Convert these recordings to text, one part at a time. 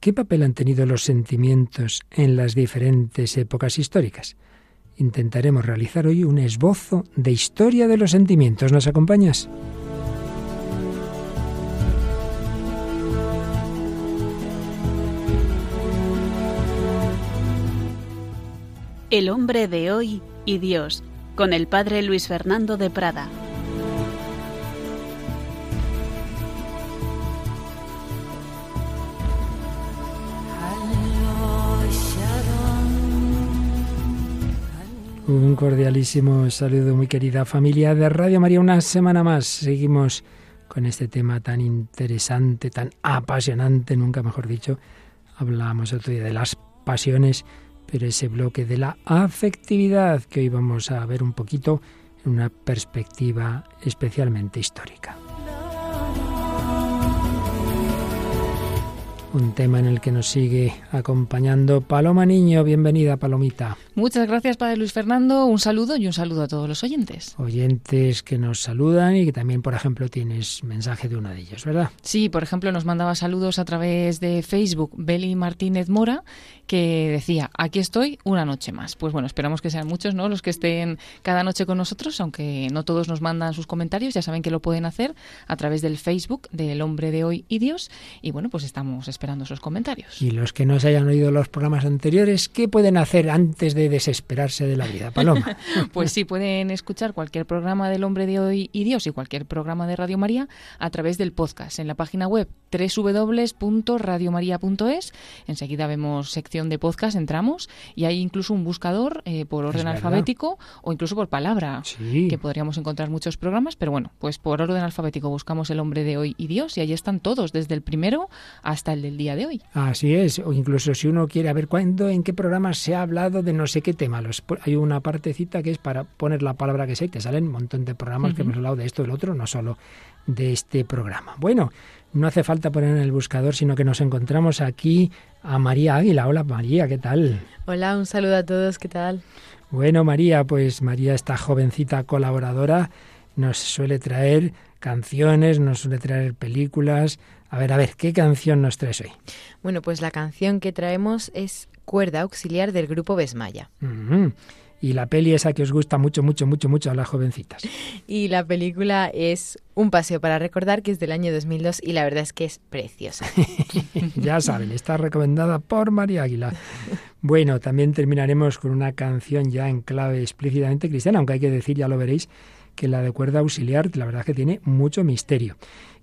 ¿Qué papel han tenido los sentimientos en las diferentes épocas históricas? Intentaremos realizar hoy un esbozo de historia de los sentimientos. ¿Nos acompañas? El hombre de hoy y Dios, con el padre Luis Fernando de Prada. Un cordialísimo saludo, muy querida familia de Radio María. Una semana más seguimos con este tema tan interesante, tan apasionante, nunca mejor dicho. Hablábamos otro día de las pasiones pero ese bloque de la afectividad que hoy vamos a ver un poquito en una perspectiva especialmente histórica. un tema en el que nos sigue acompañando Paloma Niño. Bienvenida, Palomita. Muchas gracias, Padre Luis Fernando. Un saludo y un saludo a todos los oyentes. Oyentes que nos saludan y que también, por ejemplo, tienes mensaje de uno de ellos, ¿verdad? Sí, por ejemplo, nos mandaba saludos a través de Facebook Beli Martínez Mora, que decía, aquí estoy una noche más. Pues bueno, esperamos que sean muchos, ¿no? Los que estén cada noche con nosotros, aunque no todos nos mandan sus comentarios, ya saben que lo pueden hacer a través del Facebook del Hombre de Hoy y Dios. Y bueno, pues estamos esperando sus comentarios. Y los que no se hayan oído los programas anteriores, ¿qué pueden hacer antes de desesperarse de la vida, Paloma? pues sí, pueden escuchar cualquier programa del Hombre de Hoy y Dios y cualquier programa de Radio María a través del podcast en la página web www.radiomaria.es. Enseguida vemos sección de podcast, entramos y hay incluso un buscador eh, por orden alfabético o incluso por palabra, que podríamos encontrar muchos programas, pero bueno, pues por orden alfabético buscamos el Hombre de Hoy y Dios y ahí están todos, desde el primero hasta el del día de hoy. Así es, o incluso si uno quiere ver cuándo, en qué programa se ha hablado de no sé qué tema. Los, hay una partecita que es para poner la palabra que sé, te salen un montón de programas que hemos hablado de esto, del otro, no solo de este programa. Bueno, no hace falta poner en el buscador, sino que nos encontramos aquí a María Águila. Hola María, ¿qué tal? Hola, un saludo a todos, ¿qué tal? Bueno, María, pues María, esta jovencita colaboradora, nos suele traer canciones, nos suele traer películas, a ver, a ver, ¿qué canción nos traes hoy? Bueno, pues la canción que traemos es Cuerda Auxiliar del grupo Besmaya. Y la peli esa que os gusta mucho, mucho, mucho, mucho a las jovencitas. Y la película es Un paseo para recordar, que es del año 2002 y la verdad es que es preciosa. ya saben, está recomendada por María Águila. Bueno, también terminaremos con una canción ya en clave explícitamente cristiana, aunque hay que decir, ya lo veréis, que la de cuerda auxiliar, la verdad es que tiene mucho misterio.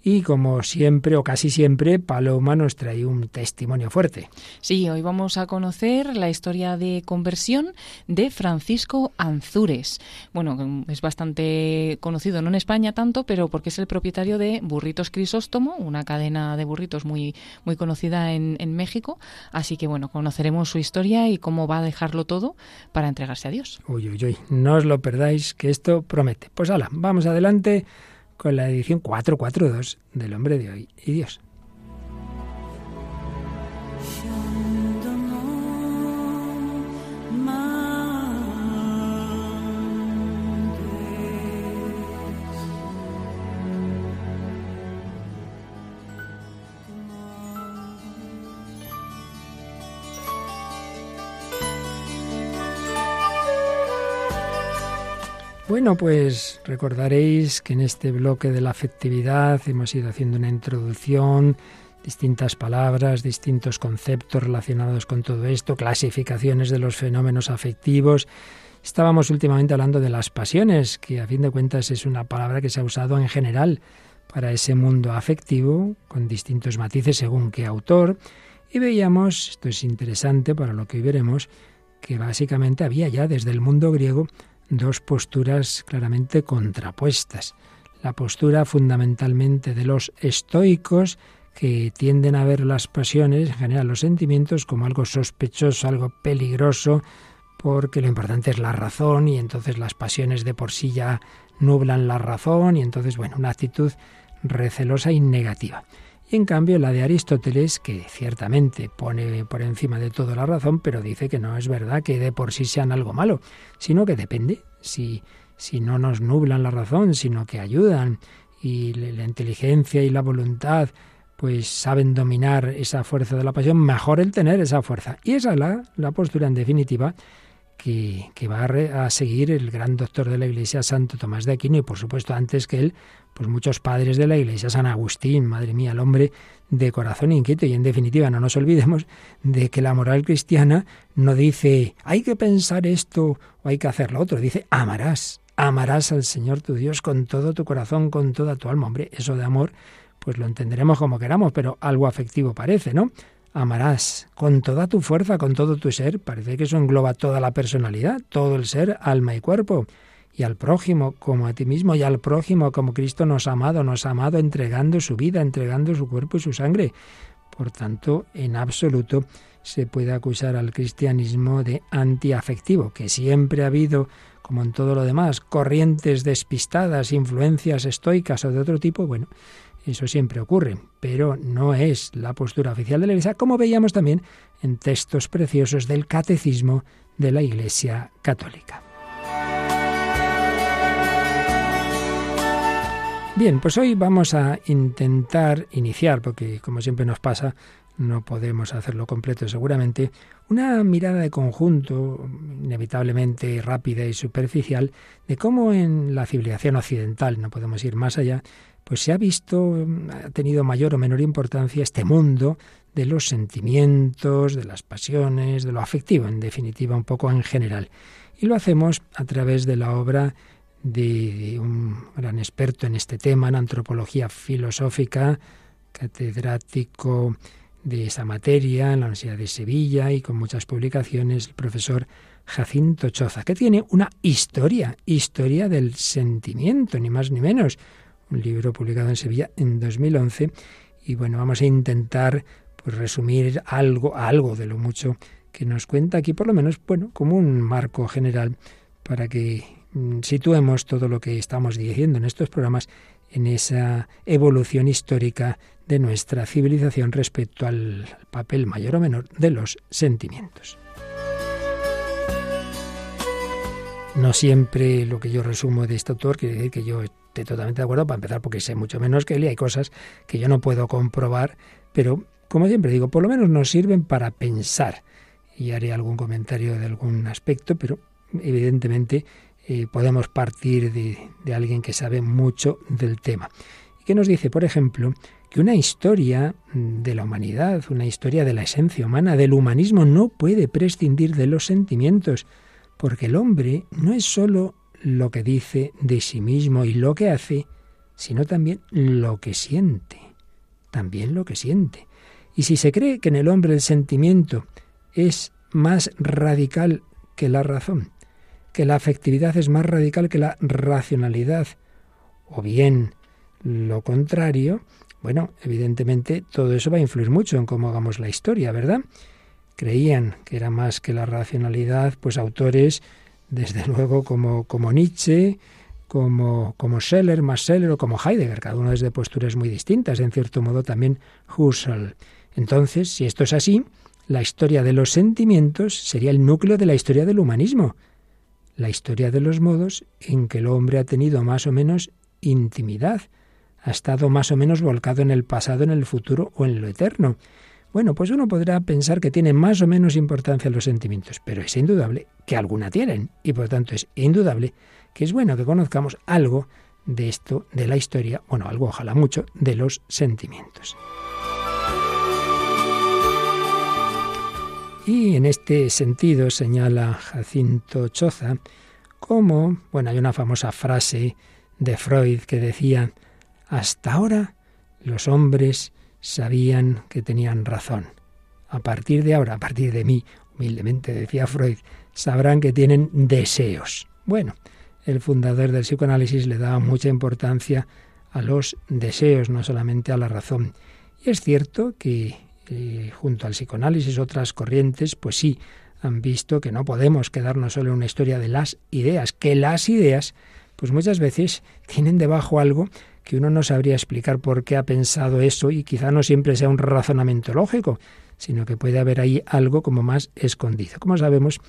Y como siempre o casi siempre, Paloma nos trae un testimonio fuerte. Sí, hoy vamos a conocer la historia de conversión de Francisco Anzures. Bueno, es bastante conocido, no en España tanto, pero porque es el propietario de Burritos Crisóstomo, una cadena de burritos muy, muy conocida en, en México. Así que bueno, conoceremos su historia y cómo va a dejarlo todo para entregarse a Dios. Uy, uy, uy, no os lo perdáis, que esto promete. Pues hala, vamos adelante con la edición 442 del Hombre de Hoy y Dios. Bueno, pues recordaréis que en este bloque de la afectividad hemos ido haciendo una introducción, distintas palabras, distintos conceptos relacionados con todo esto, clasificaciones de los fenómenos afectivos. Estábamos últimamente hablando de las pasiones, que a fin de cuentas es una palabra que se ha usado en general para ese mundo afectivo, con distintos matices según qué autor. Y veíamos, esto es interesante para lo que hoy veremos, que básicamente había ya desde el mundo griego dos posturas claramente contrapuestas. La postura fundamentalmente de los estoicos, que tienden a ver las pasiones, en general los sentimientos, como algo sospechoso, algo peligroso, porque lo importante es la razón y entonces las pasiones de por sí ya nublan la razón y entonces, bueno, una actitud recelosa y negativa. Y en cambio la de Aristóteles, que ciertamente pone por encima de todo la razón, pero dice que no es verdad que de por sí sean algo malo, sino que depende si, si no nos nublan la razón, sino que ayudan y la inteligencia y la voluntad pues saben dominar esa fuerza de la pasión, mejor el tener esa fuerza. Y esa es la, la postura, en definitiva, que, va a, a, seguir el gran doctor de la Iglesia, Santo Tomás de Aquino, y por supuesto antes que él, pues muchos padres de la Iglesia, San Agustín, madre mía, el hombre de corazón inquieto. Y en definitiva, no nos olvidemos de que la moral cristiana no dice hay que pensar esto o hay que hacer lo otro, dice amarás, amarás al Señor tu Dios con todo tu corazón, con toda tu alma. Hombre, eso de amor pues lo entenderemos como queramos, pero algo afectivo parece, ¿no? Amarás con toda tu fuerza, con todo tu ser. Parece que eso engloba toda la personalidad, todo el ser, alma y cuerpo. Y al prójimo como a ti mismo, y al prójimo como Cristo nos ha amado, nos ha amado entregando su vida, entregando su cuerpo y su sangre. Por tanto, en absoluto se puede acusar al cristianismo de antiafectivo, que siempre ha habido, como en todo lo demás, corrientes despistadas, influencias estoicas o de otro tipo, bueno, eso siempre ocurre, pero no es la postura oficial de la Iglesia, como veíamos también en textos preciosos del Catecismo de la Iglesia Católica. Bien, pues hoy vamos a intentar iniciar, porque como siempre nos pasa, no podemos hacerlo completo seguramente, una mirada de conjunto, inevitablemente rápida y superficial, de cómo en la civilización occidental, no podemos ir más allá, pues se ha visto, ha tenido mayor o menor importancia este mundo de los sentimientos, de las pasiones, de lo afectivo, en definitiva, un poco en general. Y lo hacemos a través de la obra de un gran experto en este tema, en antropología filosófica, catedrático de esa materia en la Universidad de Sevilla y con muchas publicaciones, el profesor Jacinto Choza, que tiene una historia, historia del sentimiento, ni más ni menos un libro publicado en Sevilla en 2011. Y bueno, vamos a intentar pues, resumir algo, algo de lo mucho que nos cuenta aquí, por lo menos, bueno, como un marco general para que mm, situemos todo lo que estamos diciendo en estos programas en esa evolución histórica de nuestra civilización respecto al papel mayor o menor de los sentimientos. No siempre lo que yo resumo de este autor quiere decir que yo esté totalmente de acuerdo, para empezar, porque sé mucho menos que él y hay cosas que yo no puedo comprobar, pero como siempre digo, por lo menos nos sirven para pensar. Y haré algún comentario de algún aspecto, pero evidentemente eh, podemos partir de, de alguien que sabe mucho del tema. Y que nos dice, por ejemplo, que una historia de la humanidad, una historia de la esencia humana, del humanismo, no puede prescindir de los sentimientos porque el hombre no es sólo lo que dice de sí mismo y lo que hace, sino también lo que siente, también lo que siente. Y si se cree que en el hombre el sentimiento es más radical que la razón, que la afectividad es más radical que la racionalidad, o bien lo contrario, bueno, evidentemente todo eso va a influir mucho en cómo hagamos la historia, ¿verdad? creían que era más que la racionalidad, pues autores, desde luego, como, como Nietzsche, como, como Scheller, más Scheller o como Heidegger, cada uno desde posturas muy distintas, en cierto modo también Husserl. Entonces, si esto es así, la historia de los sentimientos sería el núcleo de la historia del humanismo, la historia de los modos en que el hombre ha tenido más o menos intimidad, ha estado más o menos volcado en el pasado, en el futuro o en lo eterno. Bueno, pues uno podrá pensar que tienen más o menos importancia los sentimientos, pero es indudable que alguna tienen y por tanto es indudable que es bueno que conozcamos algo de esto, de la historia, bueno, algo ojalá mucho, de los sentimientos. Y en este sentido señala Jacinto Choza como, bueno, hay una famosa frase de Freud que decía, hasta ahora los hombres sabían que tenían razón. A partir de ahora, a partir de mí, humildemente decía Freud, sabrán que tienen deseos. Bueno, el fundador del psicoanálisis le daba mucha importancia a los deseos, no solamente a la razón. Y es cierto que eh, junto al psicoanálisis otras corrientes, pues sí, han visto que no podemos quedarnos solo en una historia de las ideas, que las ideas, pues muchas veces tienen debajo algo que uno no sabría explicar por qué ha pensado eso y quizá no siempre sea un razonamiento lógico, sino que puede haber ahí algo como más escondido. Como sabemos,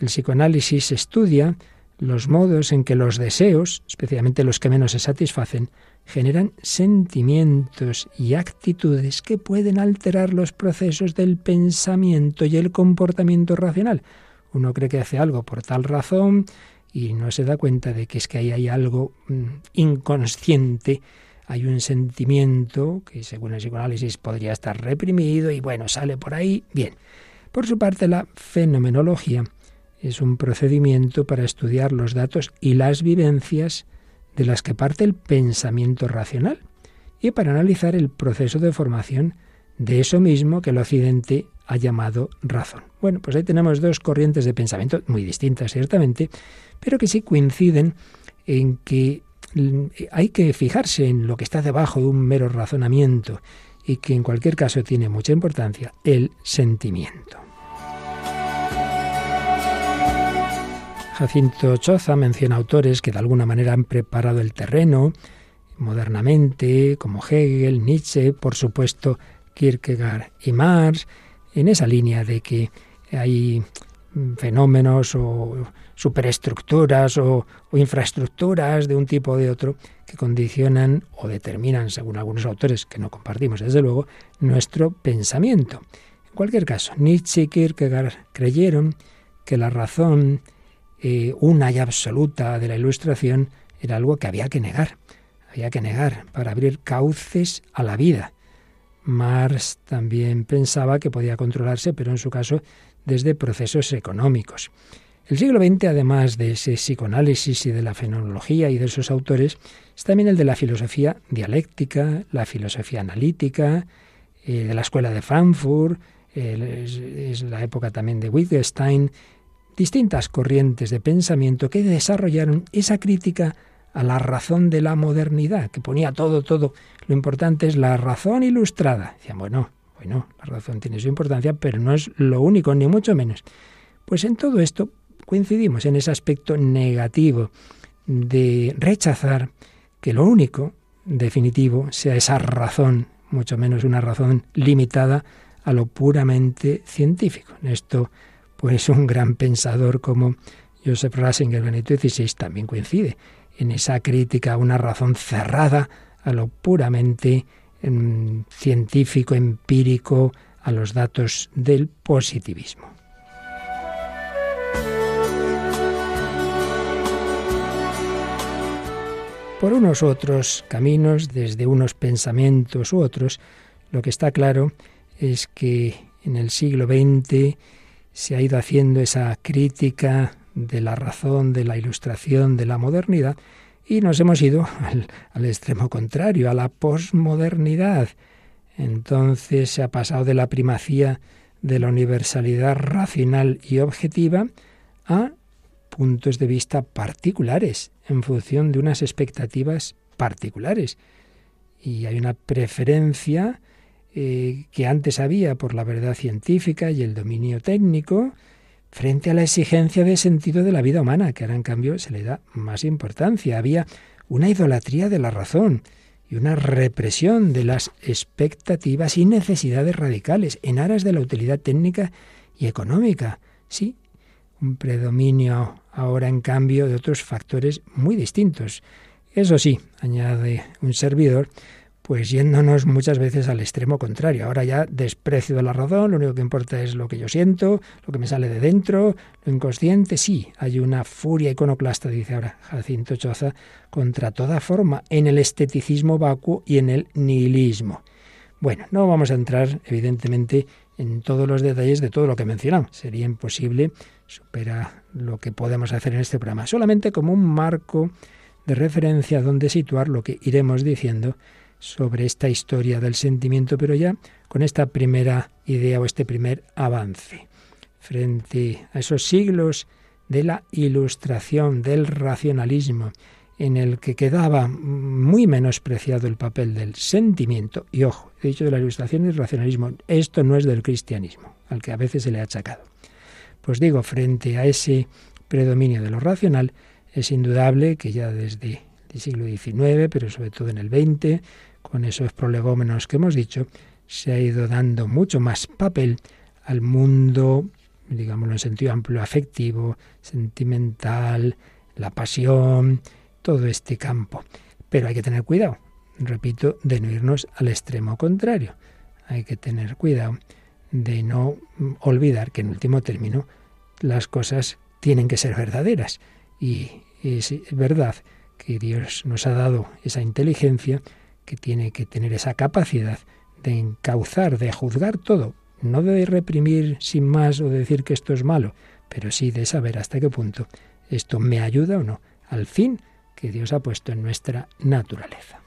el psicoanálisis estudia los modos en que los deseos, especialmente los que menos se satisfacen, generan sentimientos y actitudes que pueden alterar los procesos del pensamiento y el comportamiento racional. Uno cree que hace algo por tal razón y no se da cuenta de que es que ahí hay algo mm, inconsciente, hay un sentimiento que según el psicoanálisis podría estar reprimido y bueno, sale por ahí. Bien, por su parte la fenomenología es un procedimiento para estudiar los datos y las vivencias de las que parte el pensamiento racional y para analizar el proceso de formación de eso mismo que el Occidente ha llamado razón. Bueno, pues ahí tenemos dos corrientes de pensamiento muy distintas, ciertamente, pero que sí coinciden en que mm, hay que fijarse en lo que está debajo de un mero razonamiento y que en cualquier caso tiene mucha importancia, el sentimiento. Jacinto Choza menciona autores que de alguna manera han preparado el terreno modernamente, como Hegel, Nietzsche, por supuesto Kierkegaard y Marx, en esa línea de que hay fenómenos o superestructuras o, o, infraestructuras de un tipo o de otro que condicionan o determinan, según algunos autores que no compartimos desde luego, nuestro pensamiento. En cualquier caso, Nietzsche y Kierkegaard creyeron que la razón eh, una y absoluta de la Ilustración era algo que había que negar, había que negar para abrir cauces a la vida. Marx también pensaba que podía controlarse, pero en su caso desde procesos económicos. El siglo XX, además de ese psicoanálisis y de la fenomenología y de esos autores, es también el de la filosofía dialéctica, la filosofía analítica, eh, de la escuela de Frankfurt, es, la época también de Wittgenstein, distintas corrientes de pensamiento que desarrollaron esa crítica a la razón de la modernidad, que ponía todo, todo. Lo importante es la razón ilustrada. Decían, bueno, bueno, la razón tiene su importancia, pero no es lo único, ni mucho menos. Pues en todo esto coincidimos en ese aspecto negativo de rechazar que lo único definitivo sea esa razón, mucho menos una razón limitada a lo puramente científico. En esto pues un gran pensador como Joseph Ratzinger Benito XVI también coincide en esa crítica a una razón cerrada a lo puramente em, científico, empírico, a los datos del positivismo. Por unos otros caminos, desde unos pensamientos u otros, lo que está claro es que en el siglo XX se ha ido haciendo esa crítica de la razón, de la ilustración, de la modernidad, y nos hemos ido al, extremo contrario, a la posmodernidad. Entonces se ha pasado de la primacía de la universalidad racional y objetiva a puntos de vista particulares, en función de unas expectativas particulares. Y hay una preferencia eh, que antes había por la verdad científica y el dominio técnico, frente a la exigencia de sentido de la vida humana, que ahora en cambio se le da más importancia. Había una idolatría de la razón y una represión de las expectativas y necesidades radicales en aras de la utilidad técnica y económica. Sí, un predominio ahora en cambio de otros factores muy distintos. Eso sí, añade un servidor, pues yéndonos muchas veces al extremo contrario. Ahora ya desprecio de la razón, lo único que importa es lo que yo siento, lo que me sale de dentro, lo inconsciente. Sí, hay una furia iconoclasta, dice ahora Jacinto Choza, contra toda forma, en el esteticismo vacuo y en el nihilismo. Bueno, no vamos a entrar, evidentemente, en todos los detalles de todo lo que mencionamos. Sería imposible, supera lo que podemos hacer en este programa. Solamente como un marco de referencia donde situar lo que iremos diciendo sobre esta historia del sentimiento, pero ya con esta primera idea o este primer avance. Frente a esos siglos de la ilustración, del racionalismo, en el que quedaba muy menospreciado el papel del sentimiento, y ojo, he dicho de la ilustración y racionalismo, esto no es del cristianismo, al que a veces se le ha achacado. Pues digo, frente a ese predominio de lo racional, es indudable que ya desde el siglo XIX, pero sobre todo en el XX, con esos prolegómenos que hemos dicho, se ha ido dando mucho más papel al mundo, digámoslo en sentido amplio, afectivo, sentimental, la pasión, todo este campo. Pero hay que tener cuidado, repito, de no irnos al extremo contrario. Hay que tener cuidado de no olvidar que en último término las cosas tienen que ser verdaderas. Y es verdad que Dios nos ha dado esa inteligencia que tiene que tener esa capacidad de encauzar, de juzgar todo, no de reprimir sin más o de decir que esto es malo, pero sí de saber hasta qué punto esto me ayuda o no al fin que Dios ha puesto en nuestra naturaleza.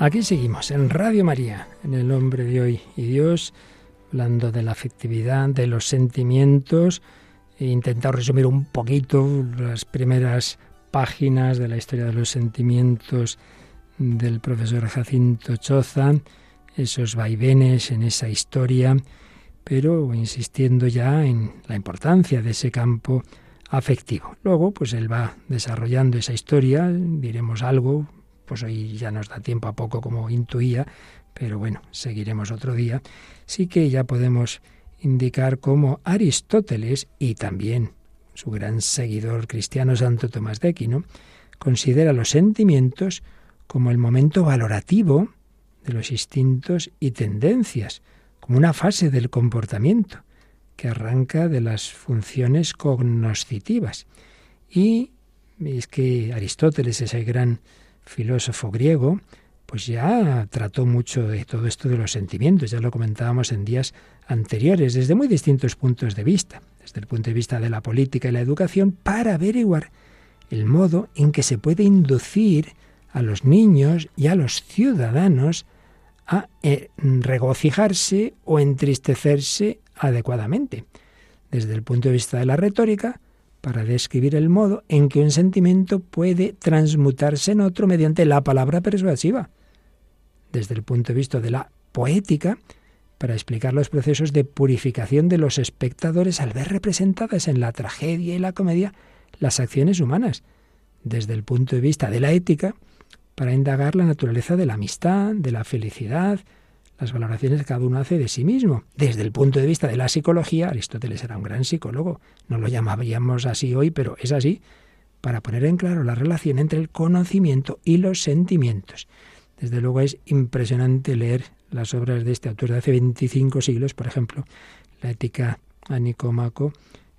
Aquí seguimos en Radio María, en el hombre de hoy y Dios, hablando de la afectividad, de los sentimientos. He intentado resumir un poquito las primeras páginas de la historia de los sentimientos del profesor Jacinto Choza, esos vaivenes en esa historia, pero insistiendo ya en la importancia de ese campo afectivo. Luego, pues él va desarrollando esa historia, diremos algo, pues hoy ya nos da tiempo a poco como intuía, pero bueno, seguiremos otro día. Sí que ya podemos indicar cómo Aristóteles y también su gran seguidor cristiano Santo Tomás de Aquino considera los sentimientos como el momento valorativo de los instintos y tendencias, como una fase del comportamiento que arranca de las funciones cognoscitivas. Y es que Aristóteles, ese gran filósofo griego, pues ya trató mucho de todo esto de los sentimientos, ya lo comentábamos en días anteriores, desde muy distintos puntos de vista, desde el punto de vista de la política y la educación, para averiguar el modo en que se puede inducir a los niños y a los ciudadanos a eh, regocijarse o entristecerse adecuadamente. Desde el punto de vista de la retórica, para describir el modo en que un sentimiento puede transmutarse en otro mediante la palabra persuasiva. Desde el punto de vista de la poética, para explicar los procesos de purificación de los espectadores al ver representadas en la tragedia y la comedia las acciones humanas. Desde el punto de vista de la ética, para indagar la naturaleza de la amistad, de la felicidad, las valoraciones que cada uno hace de sí mismo. Desde el punto de vista de la psicología, Aristóteles era un gran psicólogo, no lo llamaríamos así hoy, pero es así, para poner en claro la relación entre el conocimiento y los sentimientos. Desde luego es impresionante leer las obras de este autor de hace 25 siglos, por ejemplo, la ética a Nicomaco,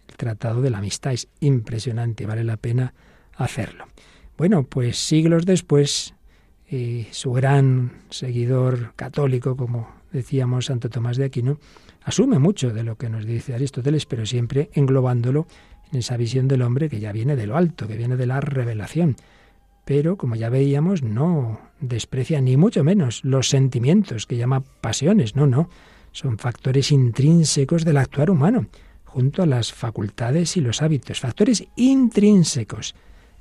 el Tratado de la Amistad. Es impresionante, vale la pena hacerlo. Bueno, pues siglos después, y su gran seguidor católico, como decíamos Santo Tomás de Aquino, asume mucho de lo que nos dice Aristóteles, pero siempre englobándolo en esa visión del hombre que ya viene de lo alto, que viene de la revelación. Pero, como ya veíamos, no desprecia ni mucho menos los sentimientos que llama pasiones, no, no, son factores intrínsecos del actuar humano, junto a las facultades y los hábitos, factores intrínsecos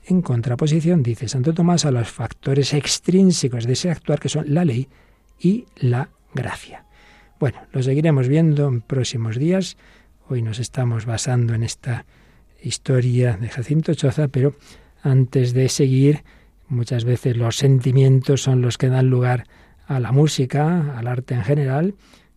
en contraposición, dice Santo Tomás, a los factores extrínsecos de ese actuar que son la ley y la gracia. Bueno, lo seguiremos viendo en próximos días. Hoy nos estamos basando en esta historia de Jacinto Choza, pero antes de seguir, muchas veces los sentimientos son los que dan lugar a la música, al arte en general,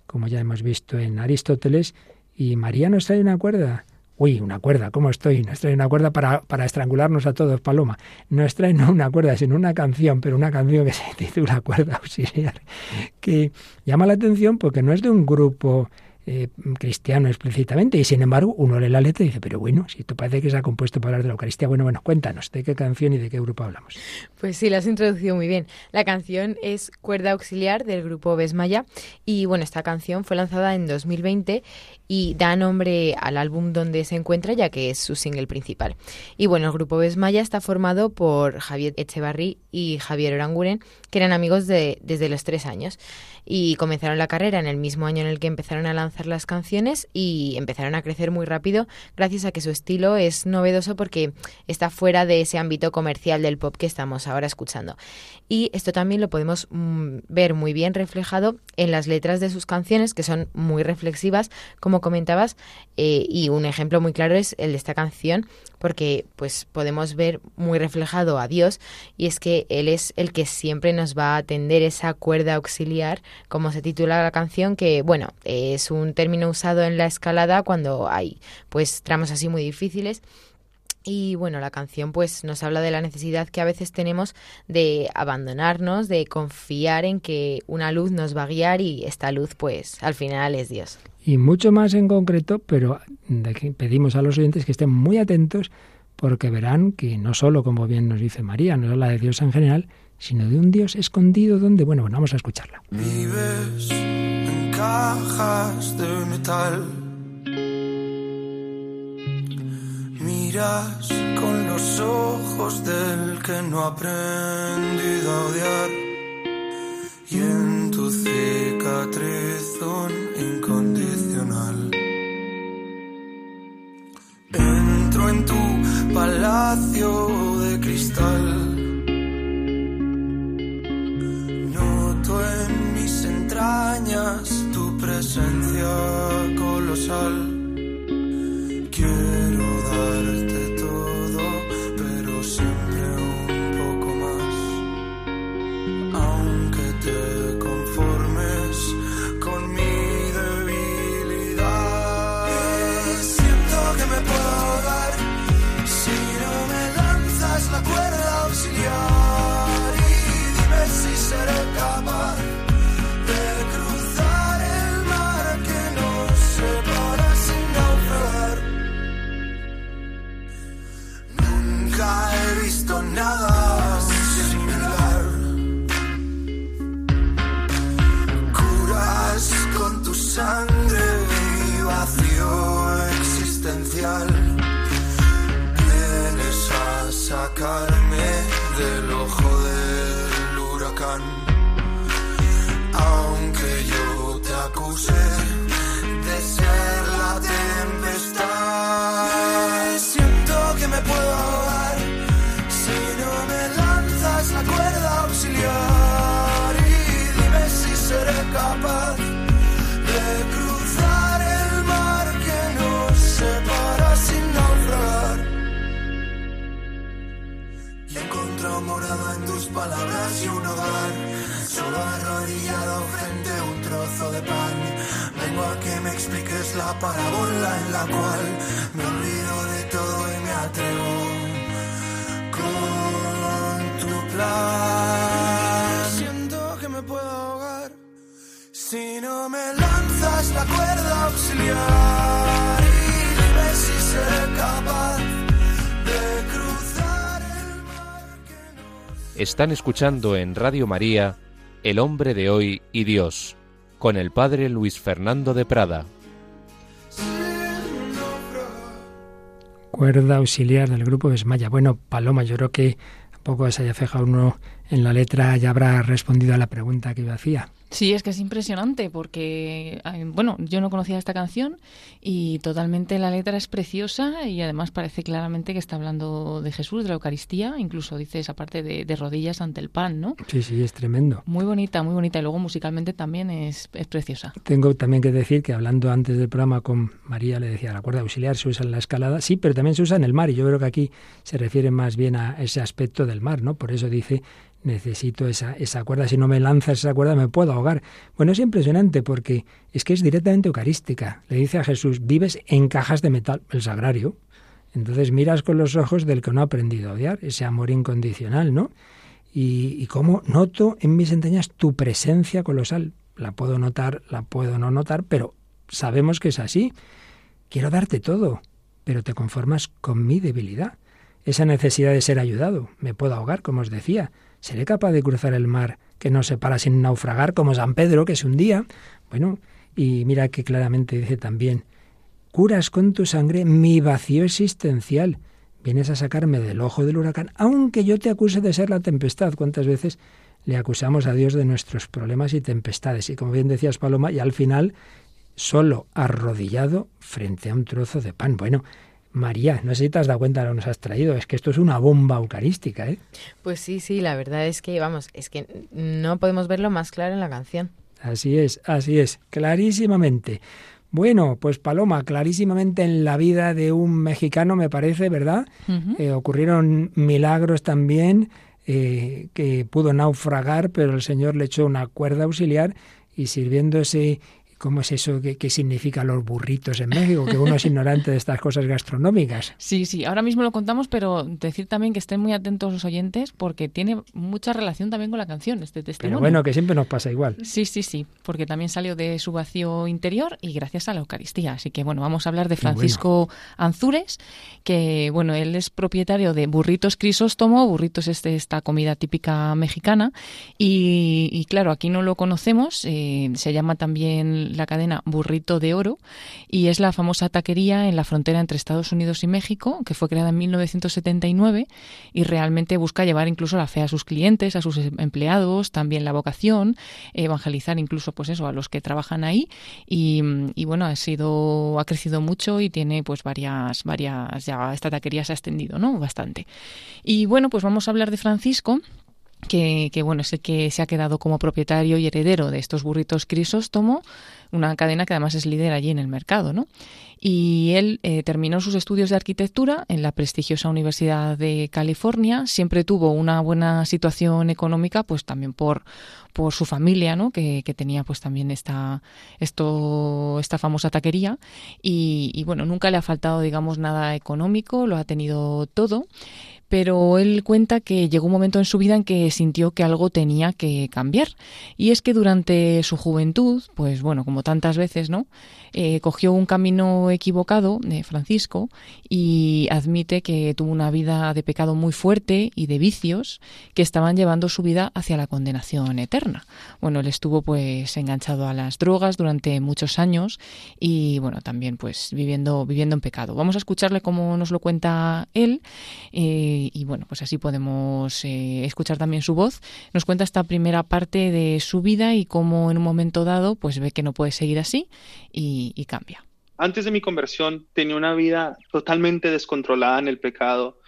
como ya hemos visto en Aristóteles, y María nos trae una cuerda Uy, una cuerda, ¿cómo estoy? Nos trae una cuerda para, para estrangularnos a todos, Paloma. Nos trae no una cuerda, sino una canción, pero una canción que se titula Cuerda Auxiliar, que llama la atención porque no es de un grupo eh, cristiano explícitamente y sin embargo uno lee la letra y dice, pero bueno, si tú parece que se ha compuesto para hablar de la Eucaristía, bueno, bueno, cuéntanos, ¿de qué canción y de qué grupo hablamos? Pues sí, la has introducido muy bien. La canción es Cuerda Auxiliar del grupo Besmaya y bueno, esta canción fue lanzada en 2020 y da nombre al álbum donde se encuentra ya que es su single principal. Y bueno, el grupo Besmaya está formado por Javier Echevarri y Javier Oranguren, que eran amigos de, desde los tres años y comenzaron la carrera en el mismo año en el que empezaron a lanzar las canciones y empezaron a crecer muy rápido gracias a que su estilo es novedoso porque está fuera de ese ámbito comercial del pop que estamos ahora escuchando. Y esto también lo podemos mm, ver muy bien reflejado en las letras de sus canciones que son muy reflexivas, como comentabas, eh, y un ejemplo muy claro es el de esta canción, porque pues podemos ver muy reflejado a Dios y es que Él es el que siempre nos va a atender esa cuerda auxiliar, como se titula la canción, que bueno, es un término usado en la escalada cuando hay pues tramos así muy difíciles y bueno, la canción pues nos habla de la necesidad que a veces tenemos de abandonarnos, de confiar en que una luz nos va a guiar y esta luz pues al final es Dios. Y mucho más en concreto, pero pedimos a los oyentes que estén muy atentos porque verán que no solo, como bien nos dice María, no habla de Dios en general, sino de un Dios escondido donde, bueno, bueno vamos a escucharla. Vives en cajas de metal miras con los ojos del que no ha aprendido a odiar y en tu cicatriz un. Entro en tu palacio de cristal. Noto en mis entrañas tu presencia colosal. Están escuchando en Radio María El hombre de hoy y Dios con el padre Luis Fernando de Prada. Cuerda auxiliar del grupo Esmaya. Bueno, Paloma, yo creo que poco se haya fijado uno en la letra ya habrá respondido a la pregunta que yo hacía. Sí, es que es impresionante porque, bueno, yo no conocía esta canción y totalmente la letra es preciosa y además parece claramente que está hablando de Jesús, de la Eucaristía, incluso dice esa parte de, rodillas ante el pan, ¿no? Sí, sí, es tremendo. Muy bonita, muy bonita y luego musicalmente también es, es preciosa. Tengo también que decir que hablando antes del programa con María le decía, la cuerda auxiliar se usa en la escalada, sí, pero también se usa en el mar y yo creo que aquí se refiere más bien a ese aspecto del mar, ¿no? Por eso dice necesito esa, esa cuerda, si no me lanzas esa cuerda me puedo ahogar. Bueno, es impresionante porque es que es directamente eucarística. Le dice a Jesús, vives en cajas de metal, el sagrario. Entonces miras con los ojos del que no ha aprendido a odiar, ese amor incondicional, ¿no? Y, y cómo noto en mis entrañas tu presencia colosal. La puedo notar, la puedo no notar, pero sabemos que es así. Quiero darte todo, pero te conformas con mi debilidad. Esa necesidad de ser ayudado. Me puedo ahogar, como os decía ¿Seré capaz de cruzar el mar que nos separa sin naufragar como San Pedro, que es un día? Bueno, y mira que claramente dice también, curas con tu sangre mi vacío existencial. Vienes a sacarme del ojo del huracán, aunque yo te acuse de ser la tempestad. ¿Cuántas veces le acusamos a Dios de nuestros problemas y tempestades? Y como bien decías, Paloma, y al final, solo arrodillado frente a un trozo de pan. Bueno, María, no sé si te has dado cuenta de lo que nos has traído, es que esto es una bomba eucarística, ¿eh? Pues sí, sí, la verdad es que, vamos, es que no podemos verlo más claro en la canción. Así es, así es, clarísimamente. Bueno, pues Paloma, clarísimamente en la vida de un mexicano, me parece, ¿verdad? Eh, ocurrieron milagros también, eh, que pudo naufragar, pero el Señor le echó una cuerda auxiliar y sirviéndose ¿Cómo es eso? ¿Qué, significa los burritos en México? Que uno es ignorante de estas cosas gastronómicas. Sí, sí, ahora mismo lo contamos, pero decir también que estén muy atentos los oyentes porque tiene mucha relación también con la canción, este testimonio. Pero bueno, que siempre nos pasa igual. Sí, sí, sí, porque también salió de su vacío interior y gracias a la Eucaristía. Así que bueno, vamos a hablar de Francisco Anzures, que bueno, él es propietario de Burritos Crisóstomo, Burritos es esta comida típica mexicana y, claro, aquí no lo conocemos, eh, se llama también la cadena Burrito de Oro y es la famosa taquería en la frontera entre Estados Unidos y México, que fue creada en 1979 y realmente busca llevar incluso la fe a sus clientes, a sus empleados, también la vocación, evangelizar incluso pues eso a los que trabajan ahí y, bueno, ha sido ha crecido mucho y tiene pues varias varias ya esta taquería se ha extendido, ¿no? Bastante. Y bueno, pues vamos a hablar de Francisco que, que, bueno, es el que se ha quedado como propietario y heredero de estos burritos Crisóstomo, una cadena que además es líder allí en el mercado, ¿no? Y él eh, terminó sus estudios de arquitectura en la prestigiosa Universidad de California. Siempre tuvo una buena situación económica, pues también por, por su familia, ¿no? Que, que tenía pues también esta, esta famosa taquería. Y, y bueno, nunca le ha faltado, digamos, nada económico, lo ha tenido todo pero él cuenta que llegó un momento en su vida en que sintió que algo tenía que cambiar. Y es que durante su juventud, pues bueno, como tantas veces, ¿no? Eh, cogió un camino equivocado de Francisco y admite que tuvo una vida de pecado muy fuerte y de vicios que estaban llevando su vida hacia la condenación eterna. Bueno, él estuvo pues enganchado a las drogas durante muchos años y bueno, también pues viviendo, viviendo en pecado. Vamos a escucharle cómo nos lo cuenta él eh, y bueno, pues así podemos eh, escuchar también su voz. Nos cuenta esta primera parte de su vida y cómo en un momento dado pues ve que no puede seguir así y cambia. Antes de mi conversión tenía una vida totalmente descontrolada en el pecado.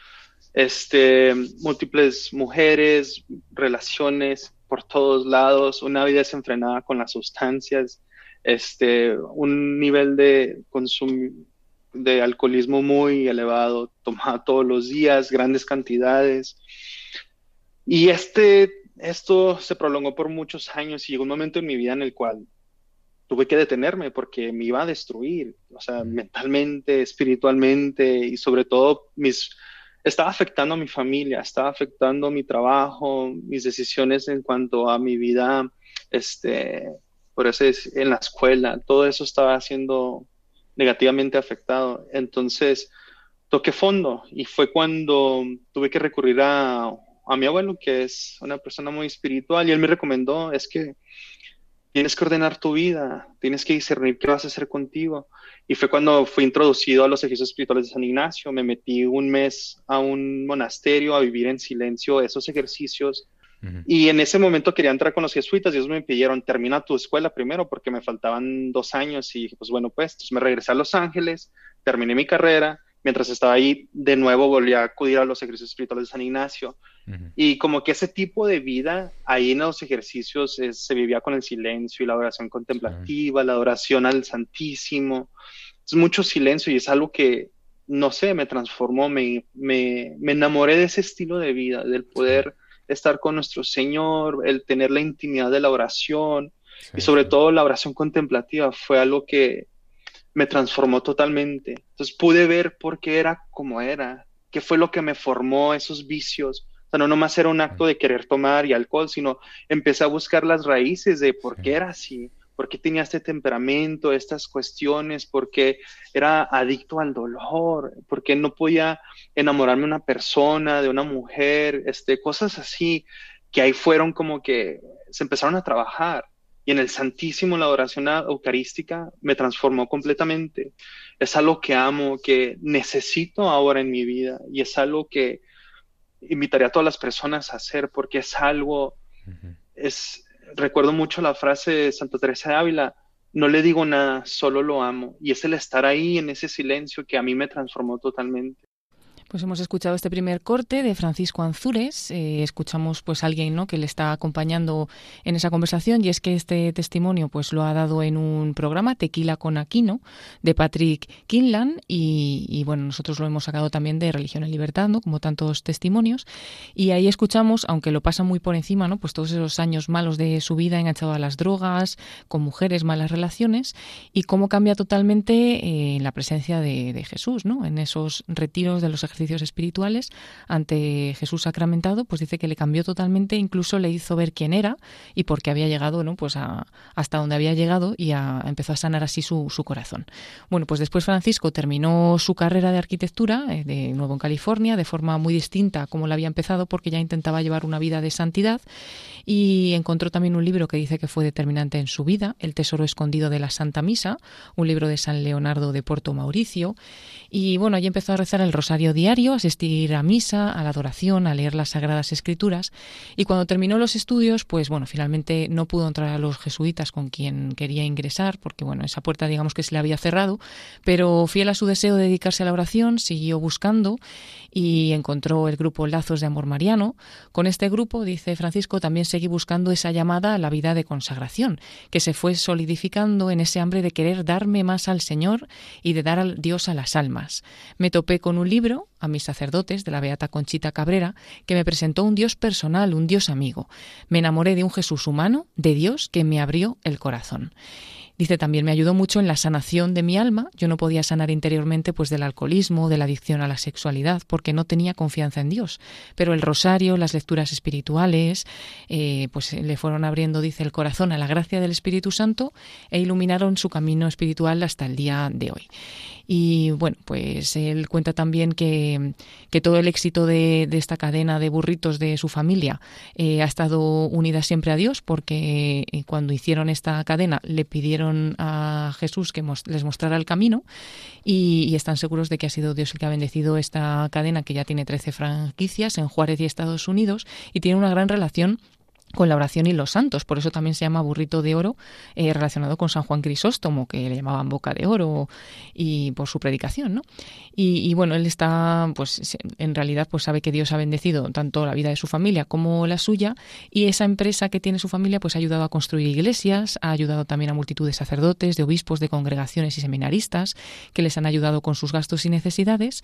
Este, múltiples mujeres, relaciones por todos lados, una vida desenfrenada con las sustancias, este, un nivel de consumo de alcoholismo muy elevado, tomaba todos los días grandes cantidades. Y este, esto se prolongó por muchos años y llegó un momento en mi vida en el cual tuve que detenerme porque me iba a destruir, o sea, mentalmente, espiritualmente y sobre todo mis, estaba afectando a mi familia, estaba afectando mi trabajo, mis decisiones en cuanto a mi vida, este, por eso es, en la escuela, todo eso estaba siendo negativamente afectado. Entonces, toqué fondo y fue cuando tuve que recurrir a, a mi abuelo, que es una persona muy espiritual, y él me recomendó, es que tienes que ordenar tu vida, tienes que discernir qué vas a hacer contigo. Y fue cuando fui introducido a los ejercicios espirituales de San Ignacio, me metí un mes a un monasterio a vivir en silencio esos ejercicios. Y en ese momento quería entrar con los jesuitas y ellos me pidieron, termina tu escuela primero porque me faltaban dos años y dije, pues bueno, pues entonces me regresé a Los Ángeles, terminé mi carrera mientras estaba ahí, de nuevo volví a acudir a los ejercicios espirituales de San Ignacio. Y como que ese tipo de vida, ahí en los ejercicios se vivía con el silencio y la oración contemplativa, la adoración al Santísimo. Es mucho silencio y es algo que, no sé, me transformó, me, me, me enamoré de ese estilo de vida, del poder estar con nuestro Señor, el tener la intimidad de la oración y sobre todo la oración contemplativa fue algo que, me transformó totalmente. Entonces pude ver por qué era como era, qué fue lo que me formó esos vicios. O sea, no nomás era un acto de querer tomar y alcohol, sino empecé a buscar las raíces de por qué era así, por qué tenía este temperamento, estas cuestiones, por qué era adicto al dolor, por qué no podía enamorarme de una persona, de una mujer, este, cosas así que ahí fueron como que se empezaron a trabajar y en el Santísimo, la oración eucarística me transformó completamente. Es algo que amo, que necesito ahora en mi vida y es algo que invitaría a todas las personas a hacer porque es algo, es, recuerdo mucho la frase de Santa Teresa de Ávila, no le digo nada, solo lo amo. Y es el estar ahí en ese silencio que a mí me transformó totalmente. Pues hemos escuchado este primer corte de Francisco Anzures. Eh, escuchamos pues a alguien ¿no? que le está acompañando en esa conversación y es que este testimonio pues lo ha dado en un programa Tequila con Aquino de Patrick Kinlan y, bueno nosotros lo hemos sacado también de Religión en Libertad, como tantos testimonios y ahí escuchamos aunque lo pasa muy por encima, ¿no? pues todos esos años malos de su vida enganchado a las drogas, con mujeres, malas relaciones y cómo cambia totalmente en eh, la presencia de, de Jesús, ¿no? en esos retiros de los ejercicios espirituales ante Jesús sacramentado, pues dice que le cambió totalmente, incluso le hizo ver quién era y por qué había llegado, ¿no? Pues hasta donde había llegado y empezó a sanar así su, corazón. Bueno, pues después Francisco terminó su carrera de arquitectura eh, de nuevo en California de forma muy distinta a como la había empezado porque ya intentaba llevar una vida de santidad y encontró también un libro que dice que fue determinante en su vida, El tesoro escondido de la Santa Misa, un libro de San Leonardo de Porto Mauricio y bueno, allí empezó a rezar el rosario diario asistir a misa, a la adoración, a leer las Sagradas Escrituras. Y cuando terminó los estudios, pues bueno, finalmente no pudo entrar a los jesuitas con quien quería ingresar, porque bueno, esa puerta digamos que se le había cerrado, pero fiel a su deseo de dedicarse a la oración, siguió buscando y encontró el grupo Lazos de Amor Mariano. Con este grupo, dice Francisco, también seguí buscando esa llamada a la vida de consagración, que se fue solidificando en ese hambre de querer darme más al Señor y de dar al Dios a las almas. Me topé con un libro, a mis sacerdotes de la Beata Conchita Cabrera, que me presentó un Dios personal, un Dios amigo. Me enamoré de un Jesús humano, de Dios que me abrió el corazón. Dice también me ayudó mucho en la sanación de mi alma. Yo no podía sanar interiormente pues del alcoholismo, de la adicción a la sexualidad, porque no tenía confianza en Dios. Pero el rosario, las lecturas espirituales, eh, pues le fueron abriendo, dice, el corazón a la gracia del Espíritu Santo e iluminaron su camino espiritual hasta el día de hoy. Y bueno, pues él cuenta también que, que todo el éxito de, esta cadena de burritos de su familia eh, ha estado unida siempre a Dios, porque eh, cuando hicieron esta cadena le pidieron a Jesús que les mostrara el camino y, y, están seguros de que ha sido Dios el que ha bendecido esta cadena que ya tiene 13 franquicias en Juárez y Estados Unidos y tiene una gran relación con la oración y los santos. Por eso también se llama burrito de oro, eh, relacionado con San Juan Crisóstomo, que le llamaban boca de oro, y por su predicación, ¿no? Y, bueno, él está, pues en realidad, pues sabe que Dios ha bendecido tanto la vida de su familia como la suya, y esa empresa que tiene su familia, pues ha ayudado a construir iglesias, ha ayudado también a multitud de sacerdotes, de obispos, de congregaciones y seminaristas, que les han ayudado con sus gastos y necesidades.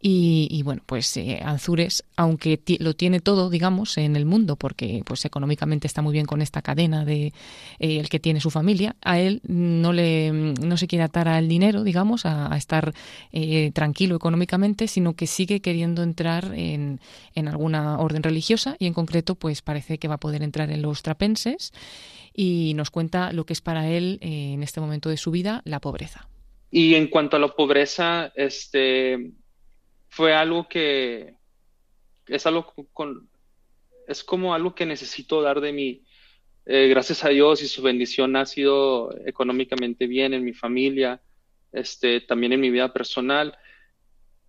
Y, bueno, pues eh, Anzures, aunque lo tiene todo, digamos, en el mundo, porque pues económicamente económicamente está muy bien con esta cadena de eh, el que tiene su familia, a él no le no se quiere atar al dinero, digamos, a, estar eh, tranquilo económicamente, sino que sigue queriendo entrar en, en alguna orden religiosa y en concreto, pues parece que va a poder entrar en los trapenses y nos cuenta lo que es para él eh, en este momento de su vida la pobreza. Y en cuanto a la pobreza, este fue algo que es algo con, es como algo que necesito dar de mí. Eh, gracias a Dios y su bendición ha sido económicamente bien en mi familia, este, también en mi vida personal.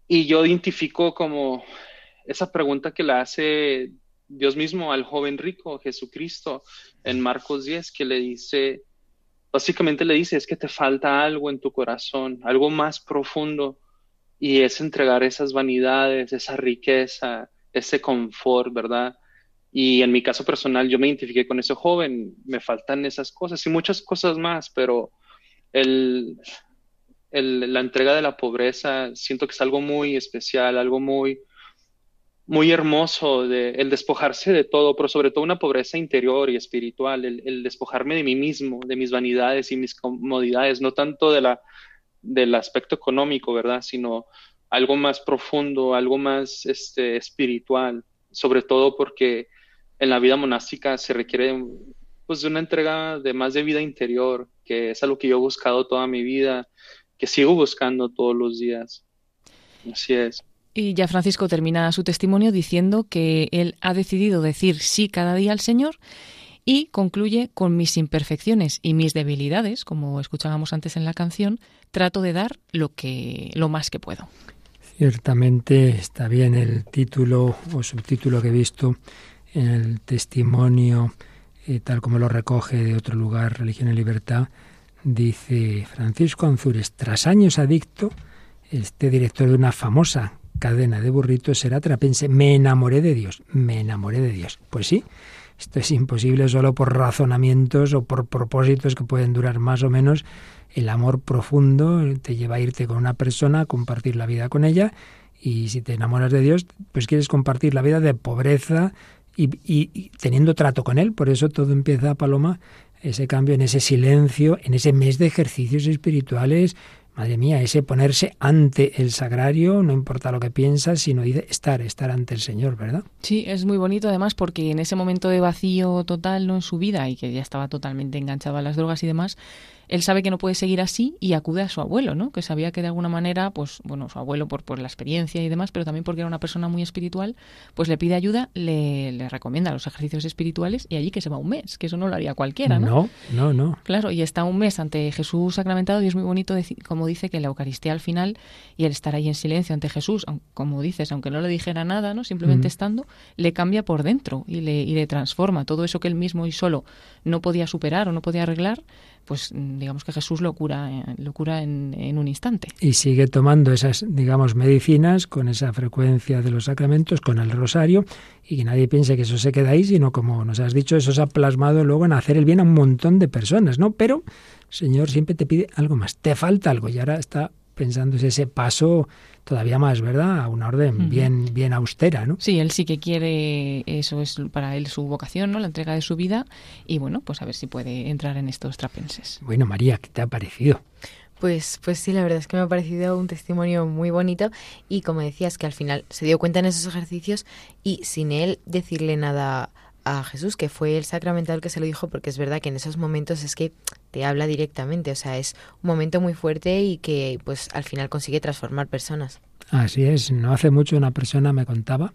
Y yo identifico como esa pregunta que le hace Dios mismo al joven rico, Jesucristo, en Marcos 10, que le dice, básicamente le dice, es que te falta algo en tu corazón, algo más profundo, y es entregar esas vanidades, esa riqueza, ese confort, ¿verdad? Y en mi caso personal, yo me identifiqué con ese joven, me faltan esas cosas y muchas cosas más, pero el, el, la entrega de la pobreza siento que es algo muy especial, algo muy, muy hermoso, de, el despojarse de todo, pero sobre todo una pobreza interior y espiritual, el, el, despojarme de mí mismo, de mis vanidades y mis comodidades, no tanto de la, del aspecto económico, ¿verdad? Sino algo más profundo, algo más este, espiritual, sobre todo porque en la vida monástica se requiere pues de una entrega de más de vida interior, que es algo que yo he buscado toda mi vida, que sigo buscando todos los días. Así es. Y ya Francisco termina su testimonio diciendo que él ha decidido decir sí cada día al Señor y concluye con mis imperfecciones y mis debilidades, como escuchábamos antes en la canción, trato de dar lo que lo más que puedo. Ciertamente está bien el título o subtítulo que he visto en el testimonio, eh, tal como lo recoge de otro lugar, Religión y Libertad, dice Francisco Anzures, tras años adicto, este director de una famosa cadena de burritos será trapense. Me enamoré de Dios, me enamoré de Dios. Pues sí, esto es imposible solo por razonamientos o por propósitos que pueden durar más o menos. El amor profundo te lleva a irte con una persona, a compartir la vida con ella y si te enamoras de Dios, pues quieres compartir la vida de pobreza y, y, teniendo trato con Él. Por eso todo empieza, Paloma, ese cambio en ese silencio, en ese mes de ejercicios espirituales. Madre mía, ese ponerse ante el sagrario, no importa lo que piensas, sino estar, estar ante el Señor, ¿verdad? Sí, es muy bonito además porque en ese momento de vacío total ¿no? en su vida y que ya estaba totalmente enganchado a las drogas y demás, él sabe que no puede seguir así y acude a su abuelo, ¿no? Que sabía que de alguna manera, pues, bueno, su abuelo por, por la experiencia y demás, pero también porque era una persona muy espiritual, pues le pide ayuda, le, le recomienda los ejercicios espirituales y allí que se va un mes, que eso no lo haría cualquiera, ¿no? No, no, no. Claro, y está un mes ante Jesús sacramentado y es muy bonito, como dice, que la Eucaristía al final y el estar ahí en silencio ante Jesús, como dices, aunque no le dijera nada, ¿no? Simplemente estando, le cambia por dentro y le, y le transforma. Todo eso que él mismo y solo no podía superar o no podía arreglar, pues digamos que Jesús lo cura, eh, lo cura en, en, un instante. Y sigue tomando esas, digamos, medicinas con esa frecuencia de los sacramentos, con el rosario, y que nadie piense que eso se queda ahí, sino como nos has dicho, eso se ha plasmado luego en hacer el bien a un montón de personas, ¿no? Pero, Señor, siempre te pide algo más, te falta algo, y ahora está pensando ese paso todavía más, ¿verdad? A una orden bien, bien austera, ¿no? Sí, él sí que quiere, eso es para él su vocación, ¿no? La entrega de su vida y bueno, pues a ver si puede entrar en estos trapenses. Bueno, María, ¿qué te ha parecido? Pues, pues sí, la verdad es que me ha parecido un testimonio muy bonito y como decías que al final se dio cuenta en esos ejercicios y sin él decirle nada a Jesús, que fue el sacramental que se lo dijo, porque es verdad que en esos momentos es que te habla directamente, o sea, es un momento muy fuerte y que pues al final consigue transformar personas. Así es, no hace mucho una persona me contaba